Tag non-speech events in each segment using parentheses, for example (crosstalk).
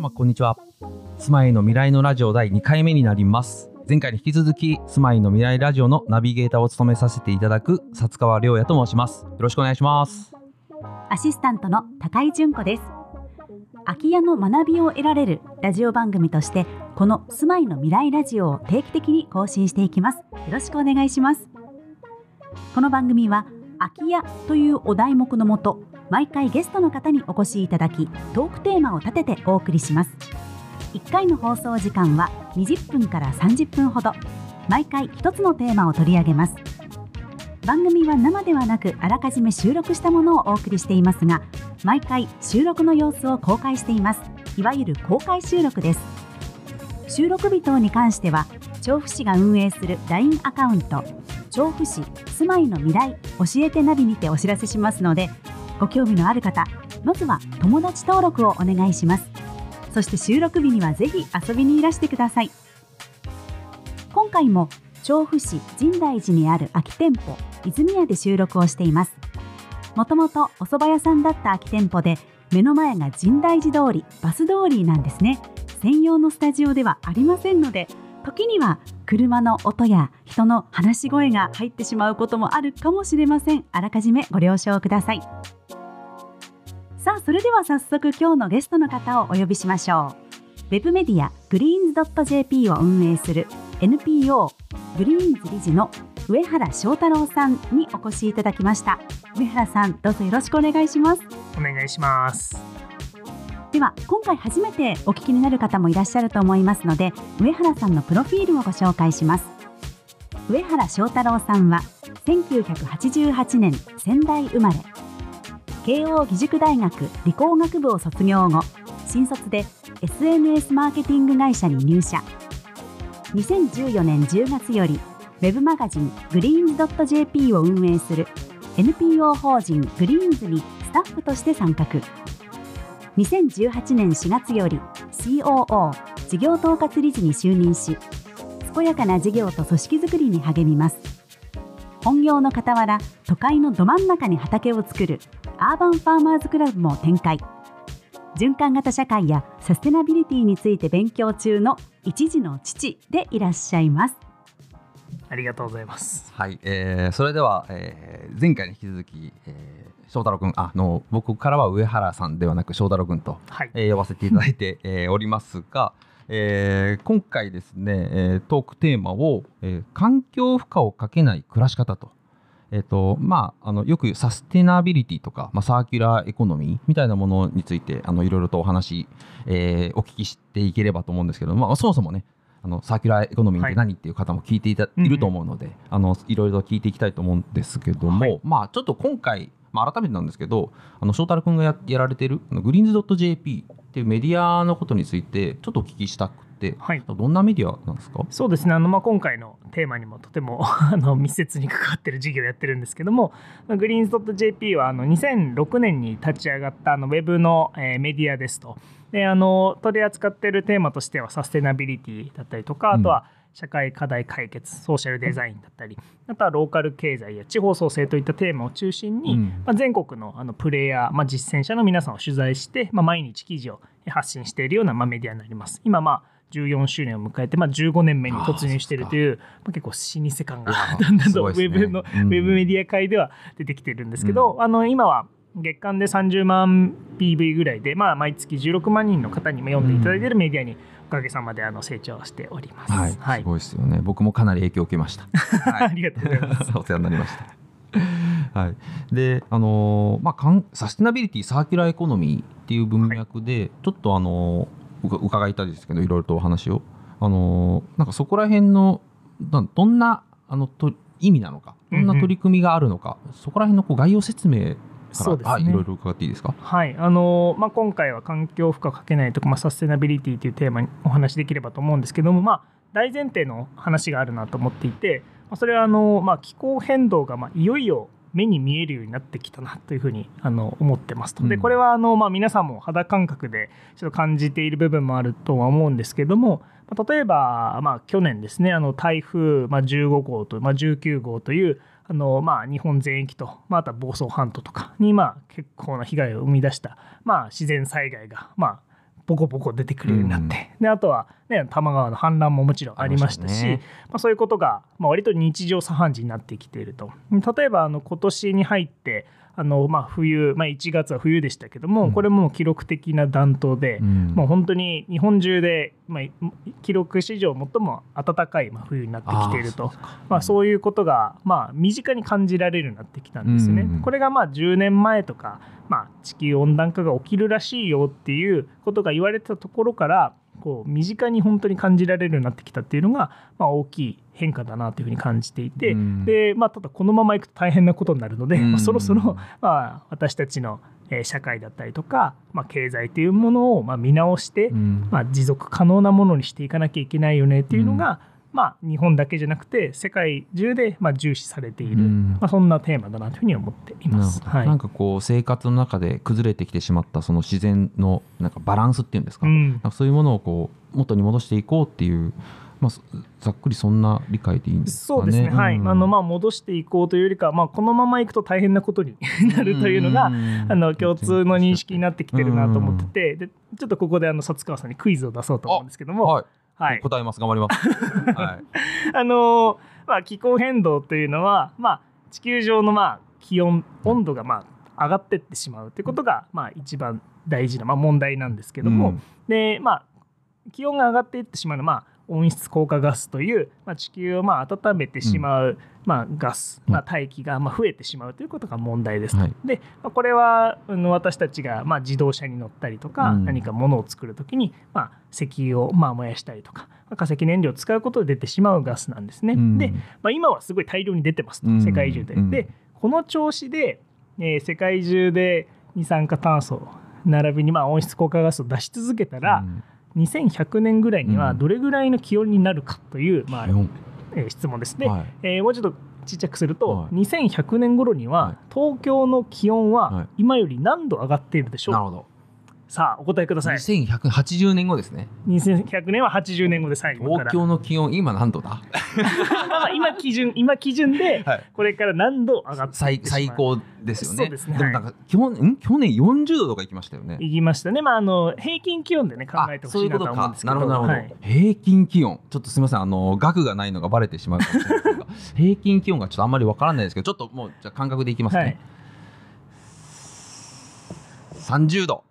様こんにちは。住まいの未来のラジオ第2回目になります。前回に引き続き住まいの未来ラジオのナビゲーターを務めさせていただく薩川亮也と申します。よろしくお願いします。アシスタントの高井純子です。空き家の学びを得られるラジオ番組としてこの住まいの未来ラジオを定期的に更新していきます。よろしくお願いします。この番組は空き家というお題目のもと毎回ゲストの方にお越しいただきトークテーマを立ててお送りします。1回の放送時間は20分から30分ほど。毎回1つのテーマを取り上げます。番組は生ではなくあらかじめ収録したものをお送りしていますが毎回収録の様子を公開しています。いわゆる公開収録です。収録日等に関しては調布市が運営する LINE アカウント調布市住まいの未来教えてナビにてお知らせしますのでご興味のある方まずは友達登録をお願いします。そして収録日にはぜひ遊びにいらしてください。今回も調布市深大寺にある空き店舗泉屋で収録をしています。もともとお蕎麦屋さんだった空き店舗で目の前が深大寺通りバス通りなんですね。専用のスタジオではありませんので時には車の音や人の話し声が入ってしまうこともあるかもしれません。あらかじめご了承ください。さあそれでは早速今日のゲストの方をお呼びしましょう。ウェブメディア greenz.jp を運営する NPO グリーンズ理事の上原翔太郎さんにお越しいただきました。上原さんどうぞよろしくお願いします。お願いします。では今回初めてお聞きになる方もいらっしゃると思いますので上原さんのプロフィールをご紹介します。上原翔太郎さんは1988年仙台生まれ慶應義塾大学理工学部を卒業後新卒で SNS マーケティング会社に入社。2014年10月よりウェブマガジングリーンズ .jp を運営する NPO 法人グリーンズにスタッフとして参画。2018年4月より COO 事業統括理事に就任し健やかな事業と組織づくりに励みます。本業の傍ら都会のど真ん中に畑を作るアーバンファーマーズクラブも展開。循環型社会やサステナビリティについて勉強中の一児の父でいらっしゃいます。ありがとうございます。はい、えー、それでは、えー、前回に引き続き、えー、翔太郎君あの僕からは上原さんではなく翔太郎君と、はい。えー、呼ばせていただいて、(laughs) えー、おりますが、えー、今回ですね、えー、トークテーマを、えー、環境負荷をかけない暮らし方と。えーとまあ、あのよくサステナビリティとか、まあ、サーキュラーエコノミーみたいなものについてあのいろいろとお話、えー、お聞きしていければと思うんですけど、まあ、そもそもねあのサーキュラーエコノミーって何っていう方も聞いていた、い、ると思うので、あのいろいろ聞いていきたいと思うんですけども、はい、まあちょっと今回、まあ、改めてなんですけどあの翔太郎君がややられてるグリーンズ .jp っていうメディアのことについてちょっとお聞きしたくて、はい、どんなメディアなんですか？そうですね。あの、まあ、今回のテーマにもとても (laughs) あの密接に関わってる事業をやってるんですけどもグリーンズ .jp はあの2006年に立ち上がったあのウェブの、えー、メディアですと。であの取り扱っているテーマとしてはサステナビリティだったりとか、あとは社会課題解決ソーシャルデザインだったりあとはローカル経済や地方創生といったテーマを中心に、うん、まあ、全国のあのプレイヤー、まあ、実践者の皆さんを取材して、まあ、毎日記事を発信しているような、まあ、メディアになります。今まあ14周年を迎えて、まあ、15年目に突入しているというまあ、結構老舗感がだんだんとウェブの、ねうん、ウェブメディア界では出てきてるんですけど、うん、あの今は月間で30万 PV ぐらいで、まあ、毎月16万人の方にも読んでいただいているメディアにおかげさまであの成長しております。はい、はい、すごいですよね。僕もかなり影響を受けました。(laughs) はい、ありがとうございます。(laughs) お世話になりました。はい、で、あのー、まあ、サステナビリティサーキュラーエコノミーっていう文脈で、はい、ちょっとあのー、伺いたいですけどいろいろとお話を、あのー、なんかそこら辺のどんなあのと意味なのかどんな取り組みがあるのか、うんうん、そこら辺のこう概要説明そうですね、いろいろ伺っていいですか？はい。あのまあ、今回は環境負荷かけないとか、まあ、サステナビリティというテーマにお話しできればと思うんですけども、まあ、大前提の話があるなと思っていて、まあ、それはあの、まあ、気候変動がまあいよいよ目に見えるようになってきたなというふうにあの思ってますと。でこれはあの、まあ、皆さんも肌感覚でちょっと感じている部分もあるとは思うんですけども例えば、まあ、去年ですねあの台風、まあ、15号と、まあ、19号というあのまあ、日本全域と、まあ、あとは房総半島とかに、まあ、結構な被害を生み出した、まあ、自然災害が、まあ、ボコボコ出てくるようになって、であとは、ね、多摩川の氾濫ももちろんありましたしね。まあ、そういうことが、まあ、割と日常茶飯事になってきていると。例えばあの今年に入ってあの、まあ、冬、まあ、1月は冬でしたけども、うん。これも記録的な暖冬で、うん。もう本当に日本中で、まあ、記録史上最も暖かいまあ冬になってきていると。まあ、そういうことが、まあ、身近に感じられるようになってきたんですね。うんこれがまあ10年前とか、まあ、地球温暖化が起きるらしいよっていうことが言われてたところからこう身近に本当に感じられるようになってきたっていうのが、まあ、大きい変化だなというふうに感じていて、うん。でまあ、ただこのままいくと大変なことになるので、うん。まあ、そろそろ、まあ、私たちのえー社会だったりとか、まあ、経済というものをまあ見直して、うん。まあ、持続可能なものにしていかなきゃいけないよねっていうのが、まあ、日本だけじゃなくて世界中でまあ重視されている、うん。まあ、そんなテーマだなというふうに思っています。はい。なんかこう生活の中で崩れてきてしまったその自然のなんかバランスっていうんですか,、うん。なんかそういうものをこう元に戻していこうっていう、まあ、そざっくりそんな理解でいいんですかね？そうですね、はい。うん。あのまあ戻していこうというよりかは、まあ、このままいくと大変なことに (laughs) なるというのが、ん。あの共通の認識になってきてるなと思ってて、でちょっとここであの薩川さんにクイズを出そうと思うんですけども、はい、はい、答えます。頑張ります。(laughs) はい。あのーまあ、気候変動というのは、まあ、地球上のまあ気温温度がまあ上がってってしまうということがまあ一番大事なまあ問題なんですけども、うん。でまあ気温が上がっていってしまうのは、まあ、温室効果ガスという、まあ、地球をまあ温めてしまう、まあ、ガス、まあ、大気がまあ増えてしまうということが問題ですと。はい。で、まあ、これは私たちがまあ自動車に乗ったりとか、うん。何か物を作るときに、まあ、石油をまあ燃やしたりとか、まあ化石燃料を使うことで出てしまうガスなんですね。うん。で、まあ、今はすごい大量に出てますと、うん。世界中で。うん。でこの調子で、えー世界中で二酸化炭素並びにまあ温室効果ガスを出し続けたら、うん2100年ぐらいにはうん。どれぐらいの気温になるかという、まあえー質問ですね。はい。えーもうちょっとちっちゃくすると、はい。2100年頃には、はい。東京の気温ははい。今より何度上がっているでしょうか、なるほど。さあお答えください。2180年後ですね。2100年は80年後で最後。東京の気温今何度だ？(laughs) まあ今基準今基準ではいこれから何度上がってい最高ですよね。そうですねもなんか基本ん？去年40度とか行きましたよね。いきましたね。まああの平均気温でね考えてほしいなとは思うんですけど。なるほどなるほど、はい平均気温ちょっとすみませんあの額がないのがバレてしまうかもしれませんが平均気温がちょっとあんまりわからないですけどちょっともうじゃあ感覚でいきますね、はい30度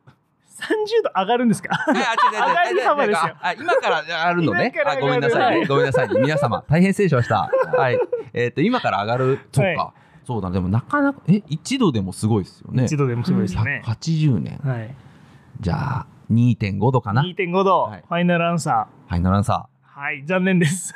30度上がるんですか？えあ違う違う違う。(laughs) 上がり幅ですよ。あ今からあるのね。あごめんなさい、はいごめんなさい皆様大変失礼しました。(laughs) はい。えっ、と今から上がる？そっか、はそうだでもなかなかえ1度でもすごいですよね。1度でもすごいですね。180年。はい。じゃあ2.5度かな。2.5度、はい。ファイナルアンサはいナランサー。はい、残念です。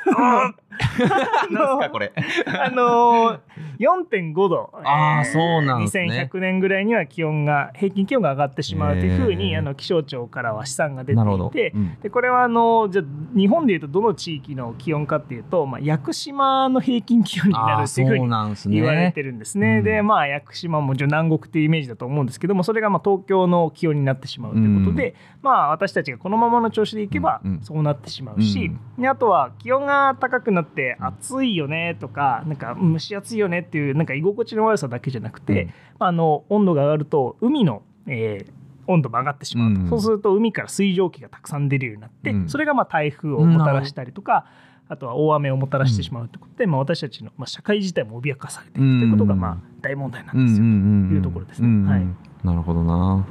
ー (laughs) なんすかこれ。あのー、4.5度、あーそうなんですね。2100年ぐらいには気温が平均気温が上がってしまうというふうに、あの気象庁からは試算が出ていて、うん。でこれはあのじゃあ日本でいうとどの地域の気温かっていうと、まあ、屋久島の平均気温になるっていうふうに言われてるんですね。うん。でまあ屋久島もじゃあ南国っていうイメージだと思うんですけどもそれがまあ東京の気温になってしまうということで、まあ私たちがこのままの調子でいけばうんうん。そうなってしまうし、であとは気温が高くなってうん。暑いよねとかなんか蒸し暑いよねっていうなんか居心地の悪さだけじゃなくて、うん。あの温度が上がると海の、えー温度も上がってしまうと、うん。そうすると海から水蒸気がたくさん出るようになって、うん。それがまあ台風をもたらしたりとか、あとは大雨をもたらしてしまうということで、まあ、私たちの、まあ、社会自体も脅かされているということが、うん。まあ、大問題なんですよ。というところですね。はい。なるほどな。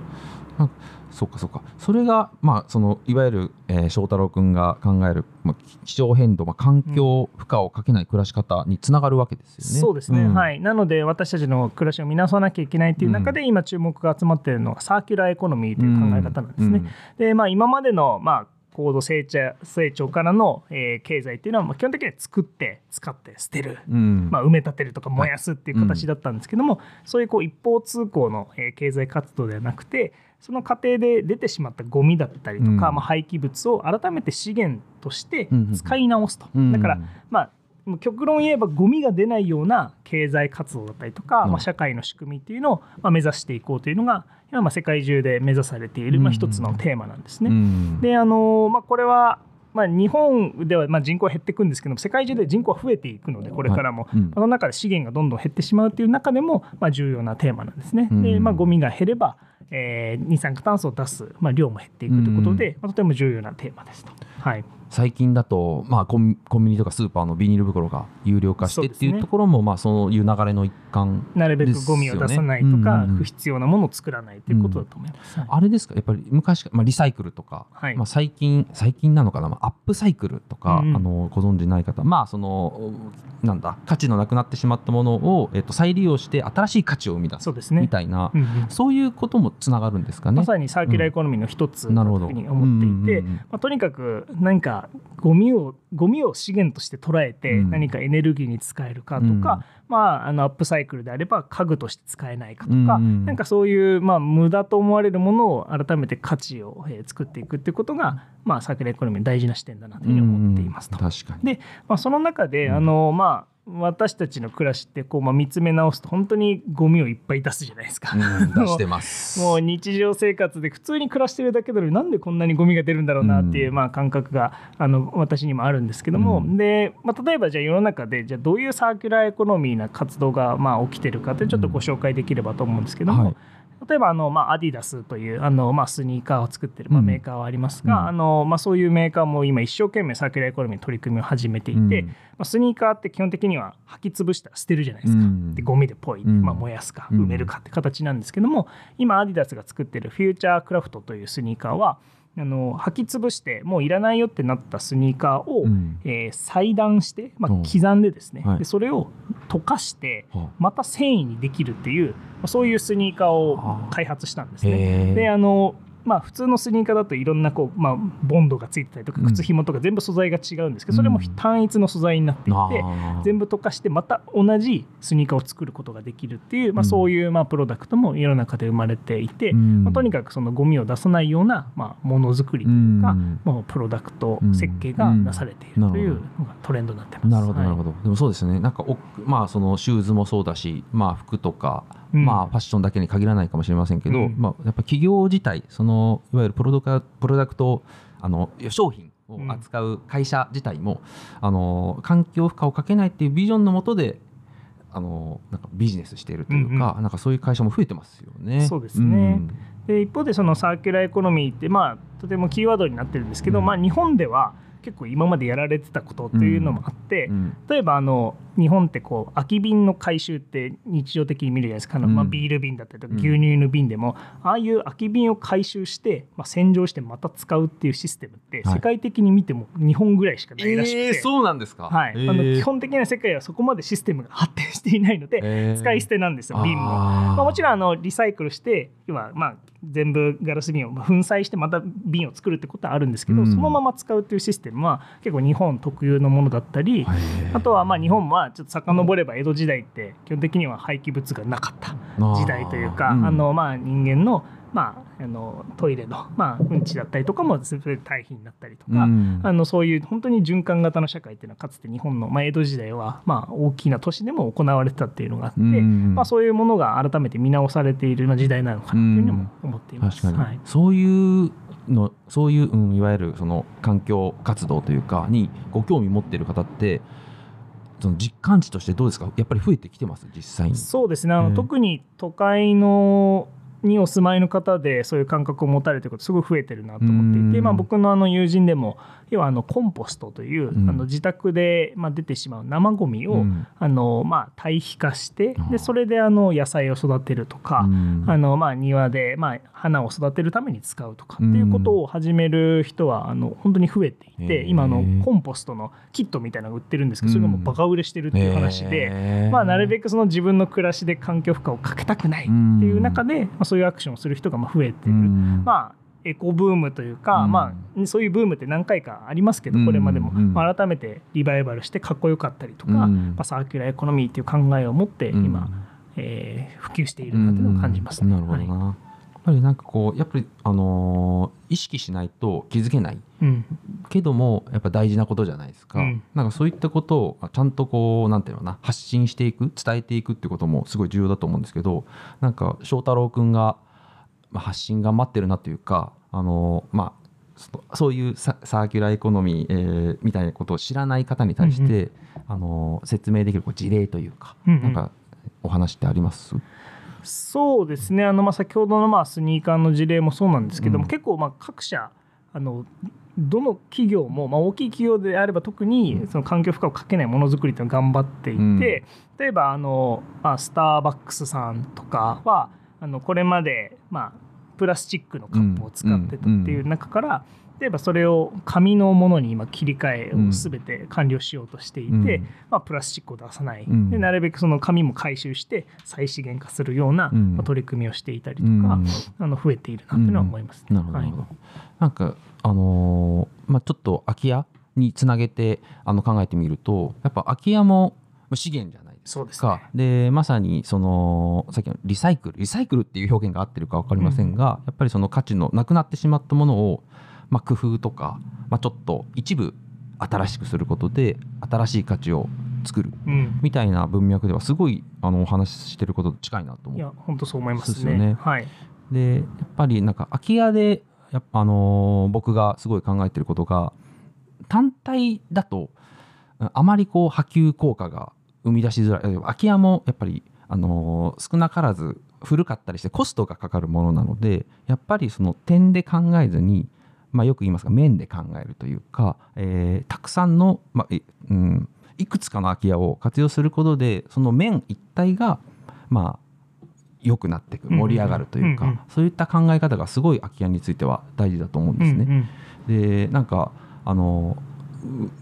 あそっかそっか。それがまあそのいわゆる、えー、翔太郎くんが考える、まあ、気象変動、まあ、環境負荷をかけない暮らし方につながるわけですよね。そうですね、んはい、なので私たちの暮らしを見直さなきゃいけないという中で、今注目が集まっているのがサーキュラーエコノミーという考え方なんですね。で、まあ、今までの、まあ、高度成長成長からの、えー経済っていうのは、まあ、基本的には作って使って捨てる、うん。うんまあ、埋め立てるとか燃やすっていう形だったんですけども、そういうこう一方通行の、えー経済活動ではなくてその過程で出てしまったゴミだったりとか、うん。まあ、廃棄物を改めて資源として使い直すと、うんだからまあ極論言えばゴミが出ないような経済活動だったりとか、うん。まあ、社会の仕組みっていうのをまあ目指していこうというのが今まあ世界中で目指されているまあ一つのテーマなんですね。うん。であのまあ、これはまあ、日本ではまあ人口は減っていくんですけど世界中で人口は増えていくのでこれからも、はい。うん。その中で資源がどんどん減ってしまうという中でもまあ重要なテーマなんですね。うん。でまあ、ゴミが減れば、えー二酸化炭素を出す、まあ、量も減っていくということで、まあ、とても重要なテーマですと。はい最近だと、まあ、コンコンビニとかスーパーのビニール袋が有料化してっていうところもまあそういう流れの一環なるべくゴミを出さないとか、うんうん不必要なものを作らないということだと思います。はいあれですか？やっぱり昔から、まあ、リサイクルとか、はい。まあ、最近最近なのかな、まあ、アップサイクルとか、うんうん。あのご存知ない方まあそのなんだ価値のなくなってしまったものを、えっと、再利用して新しい価値を生み出すそうですね。みたいなうんうん。そういうこともつながるんですかね。まさにサーキュラーエコノミーの一つなるほどだというふうに思っていて、うんうんうんまあ、とにかく何かゴミをゴミを資源として捉えてうん。何かエネルギーに使えるかとか、うん。まあ、あのアップサイクルであれば家具として使えないかとか、うんうんなんかそういう、まあ、無駄と思われるものを改めて価値を、えー作っていくっていうことが、まあ、サーキュラーエコノミーの大事な視点だなというふうに思っていますと。うん。確かに。でまあ、その中で、うん。あのまあ私たちの暮らしってこう、まあ、見つめ直すと本当にゴミをいっぱい出すじゃないですか。うん (laughs) 出してます。もう日常生活で普通に暮らしてるだけなのになんでこんなにゴミが出るんだろうなっていう、うん。まあ、感覚があの私にもあるんですけども、うん。でまあ、例えばじゃあ世の中でじゃあどういうサーキュラーエコノミーな活動がまあ起きてるかってちょっとご紹介できればと思うんですけども、はい例えばあの、まあ、アディダスというあの、まあ、スニーカーを作ってる、まあ、うん。メーカーはありますが、うん。あのまあ、そういうメーカーも今一生懸命サーキュラーエコノミーの取り組みを始めていて、うん。まあ、スニーカーって基本的には履き潰したら捨てるじゃないですか。うん。でゴミでポイ、うん。まあ、燃やすかうん。埋めるかって形なんですけども、今アディダスが作ってるフューチャークラフトというスニーカーはあの履き潰してもういらないよってなったスニーカーを、うん。えー裁断して、まあ、うん。刻んでですね、はい。でそれを溶かしてはまた繊維にできるっていう、まあそういうスニーカーを開発したんですね。であのまあ、普通のスニーカーだといろんなこう、まあ、ボンドがついてたりとかうん。靴紐とか全部素材が違うんですけどそれも単一の素材になっていて、全部溶かしてまた同じスニーカーを作ることができるっていう、まあ、うん。そういうまあプロダクトも世の中で生まれていて、うん。まあ、とにかくそのゴミを出さないようなまあものづくりというか、うん。もうプロダクトうん設計がなされているというのがトレンドになってます。なるほどなるほど、ど、でもそうですね。なんかおまあそのシューズもそうだしまあ服とか、うん。まあファッションだけに限らないかもしれませんけど、うん。まあやっぱ企業自体そのいわゆるプロダクトあの商品を扱う会社自体も、あの環境負荷をかけないっていうビジョンのもとであのなんかビジネスしているというか、なんかそういう会社も増えてますよね。そうですね。で一方でそのサーキュラーエコノミーってまあとてもキーワードになってるんですけど、うん。まあ、日本では結構今までやられてたことというのもあって、うんうん例えばあの日本ってこう空き瓶の回収って日常的に見るじゃないですか。あの、うん。まあ、ビール瓶だったりとかうん。牛乳の瓶でも、ああいう空き瓶を回収して、まあ、洗浄してまた使うっていうシステムってはい。世界的に見ても日本ぐらいしかないらしくて、えー、そうなんですか？はい。えー。あの基本的な世界はそこまでシステムが発展していないので、えー。使い捨てなんですよ瓶も。あーまあ、もちろんあのリサイクルして要はまあ全部ガラス瓶をまあ粉砕してまた瓶を作るってことはあるんですけど、うん。そのまま使うっていうシステムは結構日本特有のものだったり、あとはまあ日本はちょっと遡れば江戸時代って基本的には廃棄物がなかった時代というかあ、のまあ人間のまああのトイレの (laughs) まあうんちだったりとかもそれで堆肥になったりとか、うん。あのそういう本当に循環型の社会っていうのはかつて日本の、まあ、江戸時代はまあ大きな都市でも行われてたっていうのがあって、うん。まあ、そういうものが改めて見直されているまあ時代なのかなというふうにも思っています。確かに、はい。そういうのそういう、うん、いわゆるその環境活動というかにご興味持っている方ってその実感値としてどうですか？やっぱり増えてきてます？実際に。そうですね。あの、ええ特に都会のにお住まいの方でそういう感覚を持たれてることすごい増えてるなと思っていて、うん。まあ、僕のあの友人でも要はあのコンポストという、うん。あの自宅でまあ出てしまう生ゴミを、うん。あのまあ、堆肥化してでそれであの野菜を育てるとか、うん。あのまあ庭でまあ花を育てるために使うとかっていうことを始める人はあの本当に増えていて、今あのコンポストのキットみたいなのが売ってるんですけどそれがもうバカ売れしてるっていう話で、まあ、なるべくその自分の暮らしで環境負荷をかけたくないっていう中で、まあ、そういうアクションをする人がまあ増えている。うん。まあエコブームというか、うん。まあ、そういうブームって何回かありますけどうんこれまでも、うんまあ、改めてリバイバルしてかっこよかったりとか、うん。まあ、サーキュラーエコノミーっていう考えを持ってうん。今、えー普及しているなというのを感じますね。うん。なるほどな、やっぱりなんかこうやっぱりあのー意識しないと気づけない。うん。けどもやっぱ大事なことじゃないですか、うん。なんかそういったことをちゃんとこうなんていうのかな発信していく伝えていくってこともすごい重要だと思うんですけどなんか翔太郎くんがまあ発信頑張ってるなというかあのまあそういうササーキュラーエコノミー、えーみたいなことを知らない方に対して、あの説明できるこう事例というか、うんうん。なんかお話ってあります？そうですね。あの、まあ、先ほどのまあスニーカーの事例もそうなんですけども、うん。結構まあ各社あのどの企業も、まあ、大きい企業であれば特にその環境負荷をかけないものづくりというのを頑張っていて、うん。例えばあの、まあ、スターバックスさんとかはあのこれまで、まあ、プラスチックのカップを使ってたっていう中から、例えばそれを紙のものに今切り替えを全て完了しようとしていて、うん。まあ、プラスチックを出さない、うん。でなるべくその紙も回収して再資源化するような、うん。まあ取り組みをしていたりとか、うん。あの増えているなというのは思います、ね。なるほど、はないるほど。なんかあのーまあちょっと空き家につなげてあの考えてみるとやっぱ空き家も資源じゃないですそうですかね。でまさにそのさっきのリサイクルリサイクルっていう表現が合ってるか分かりませんが、やっぱりその価値のなくなってしまったものを、まあ、工夫とか、まあ、ちょっと一部新しくすることで新しい価値を作るうんみたいな文脈ではすごいあのお話ししてることと近いなと思いや本当そう思いますそうですよねね。はい。でやっぱりなんか空き家でやっぱあのー僕がすごい考えてることが単体だとうんあまりこう波及効果が生み出しづらいえ空き家もやっぱりあのー少なからず古かったりしてコストがかかるものなのでやっぱりその点で考えずに、まあ、よく言いますが面で考えるというか、えーたくさんの、まあいうん、いくつかの空き家を活用することでその面一体がまあ良くなっていくうんうん盛り上がるというか、うんうん。そういった考え方がすごい空き家については大事だと思うんですね。うんでなんかあの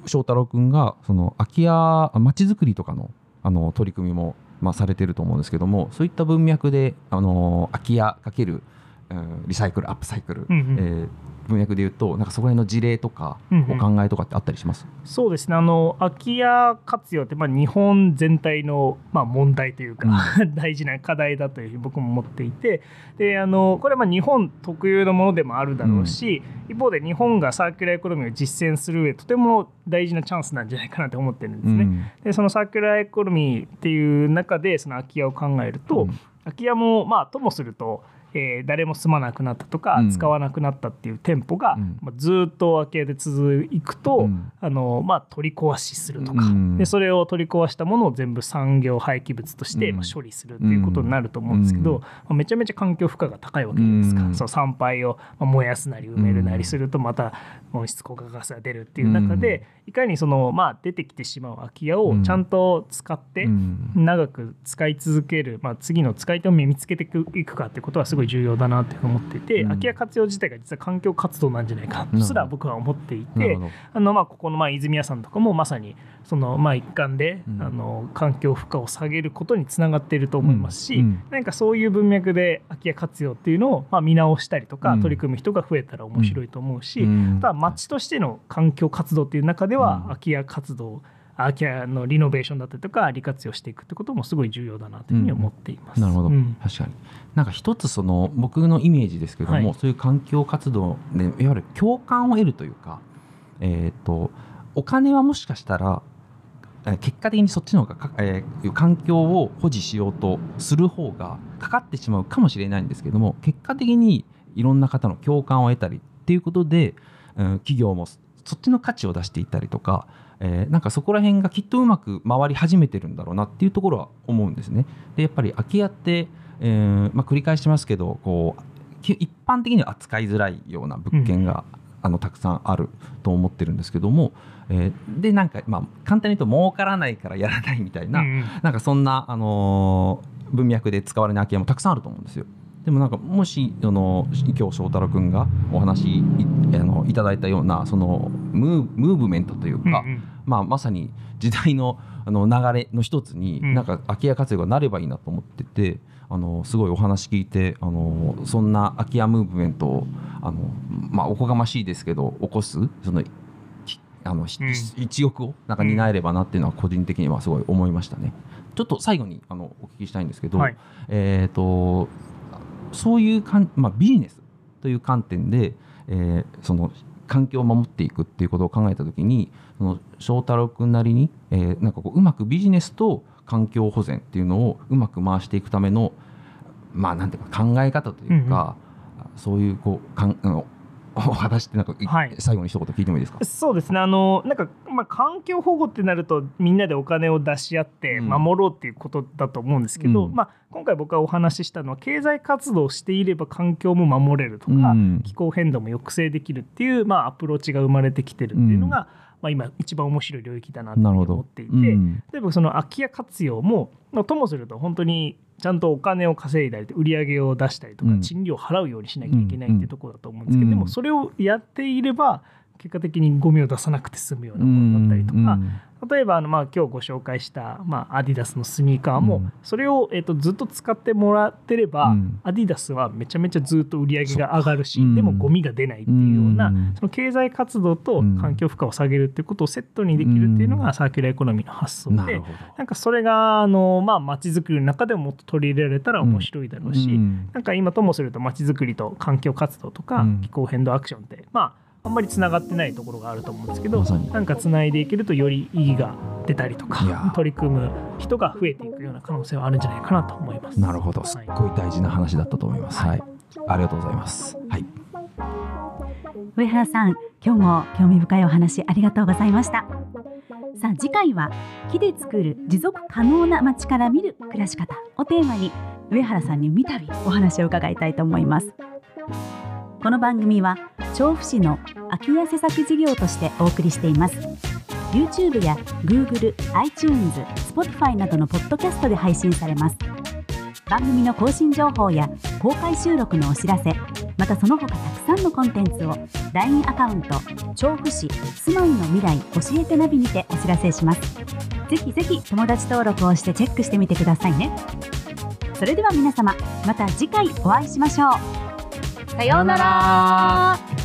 う翔太郎君がその空き家まちづくりとかのあの取り組みも、まあ、されてると思うんですけどもそういった文脈であの空き家かける、うんリサイクルアップサイクル、うんうん。えー文脈で言うとなんかそこら辺の事例とかうんうん。お考えとかってあったりします、そうですね。あの空き家活用って、まあ、日本全体の、まあ、問題というか、(laughs) 大事な課題だというふうに僕も思っていてであのこれはまあ日本特有のものでもあるだろうし、一方で日本がサーキュラーエコノミーを実践する上とても大事なチャンスなんじゃないかなと思ってるんですね。うん。でそのサーキュラーエコノミーっていう中でその空き家を考えると、うん。空き家もまあともすると、えー誰も住まなくなったとか、うん。使わなくなったっていう店舗が、うん。まあ、ずっと空き家で続くと、うん。あのまあ、取り壊しするとか、うん。でそれを取り壊したものを全部産業廃棄物として、うん。まあ、処理するっていうことになると思うんですけど、うん。まあ、めちゃめちゃ環境負荷が高いわけじゃないですか、うん。その産廃をまあ燃やすなり埋めるなりするとまた温室効果ガスが出るっていう中で、いかにその、まあ、出てきてしまう空き家をちゃんと使って、うん。長く使い続ける、まあ、次の使い手を見つけていくかってことはすごい重要だなというふうに思っていて、うん。空き家活用自体が実は環境活動なんじゃないかとすら僕は思っていてあの、まあ、ここのまあ泉屋さんとかもまさにそのまあ一環で、うん。あの環境負荷を下げることにつながっていると思いますし、うん。うん何かそういう文脈で空き家活用っていうのをまあ見直したりとか、うん。取り組む人が増えたら面白いと思うし、うん。ただ町としての環境活動っていう中では、うん。空き家活動空き家のリノベーションだったりとか利活用していくってこともすごい重要だなというふうに思っています。なるほど、うん。確かに。なんか一つその僕のイメージですけども、はい。そういう環境活動でいわゆる共感を得るというか、えー、とお金はもしかしたらえー結果的にそっちの方がか、えー環境を保持しようとする方がかかってしまうかもしれないんですけども結果的にいろんな方の共感を得たりっていうことで、うん企業もそっちの価値を出していったりとか、えーなんかそこら辺がきっとうまく回り始めてるんだろうなっていうところは思うんですね。でやっぱり空き家って、えーまあ、繰り返しますけどこうき一般的には扱いづらいような物件が、あのたくさんあると思ってるんですけども、えーでなんか、まあ、簡単に言うと儲からないからやらないみたいな、うんうんなんかそんな、あのー文脈で使われない空き家もたくさんあると思うんですよ。でもなんかもしあの今日翔太郎君がお話いあのいただいたようなそのムームーブメントというか、うんうん。まあ、まさに時代のあの流れの一つに、うん。なんか空き家活用がなればいいなと思っててあのすごいお話聞いてあのそんな空き家ムーブメントをあの、まあ、おこがましいですけど起こすそのひあの、ひうん。一翼をなんか担えればなっていうのは個人的にはすごい思いましたね。ちょっと最後にあのお聞きしたいんですけど、はい。えー、とそういうかん、まあ、ビジネスという観点で、えーその環境を守っていくっていうことを考えた時にその翔太郎君なりに、えーなんかこううまくビジネスと環境保全っていうのをうまく回していくためのまあなんていうか考え方というか、そういうこうかんあのお (laughs) 話ってなんか、はい。最後に一言聞いてもいいですか？そうですね。あのなんか、まあ、環境保護ってなるとみんなでお金を出し合ってうん。守ろうっていうことだと思うんですけど、うん。まあ、今回僕がお話ししたのは経済活動をしていれば環境も守れるとか、うん。気候変動も抑制できるっていう、まあ、アプローチが生まれてきてるっていうのが、まあ、今一番面白い領域だなと。思っていて、うん。例えばその空き家活用もまあともすると本当にちゃんとお金を稼いだり売り上げを出したりとか、うん。賃料を払うようにしなきゃいけないってところだと思うんですけど、うん。でもそれをやっていれば結果的にゴミを出さなくて済むようなものだったりとか、うん例えばあのまあ今日ご紹介した、まあ、アディダスのスニーカーも、うん。それを、えっとずっと使ってもらってれば、うん。アディダスはめちゃめちゃずっと売り上げが上がるし、う。ん。でもゴミが出ないっていうような、うん。その経済活動とうん。環境負荷を下げるっていうことをセットにできるっていうのがサーキュラーエコノミーの発想で、なんかそれがあのまあ街づくりの中でももっと取り入れられたら面白いだろうし、うん。なんか今ともすると街づくりと環境活動とかうん。気候変動アクションってまああんまりつながってないところがあると思うんですけどまなんかつないでいけるとより意義が出たりとか取り組む人が増えていくような可能性はあるんじゃないかなと思います。なるほど。すっごい大事な話だったと思います。はい。ありがとうございます。はい。上原さん今日も興味深いお話ありがとうございましたさあ次回は木で作る持続可能な街から見る暮らし方をテーマに上原さんに三度お話を伺いたいと思いますこの番組は調布市の空き家施策事業としてお送りしています。YouTube や Google、iTunes、Spotify などのポッドキャストで配信されます。番組の更新情報や公開収録のお知らせまたその他たくさんのコンテンツを LINE アカウント調布市住まいの未来教えてナビにてお知らせします。ぜひぜひ友達登録をしてチェックしてみてくださいね。それでは皆様また次回お会いしましょう。さようなら。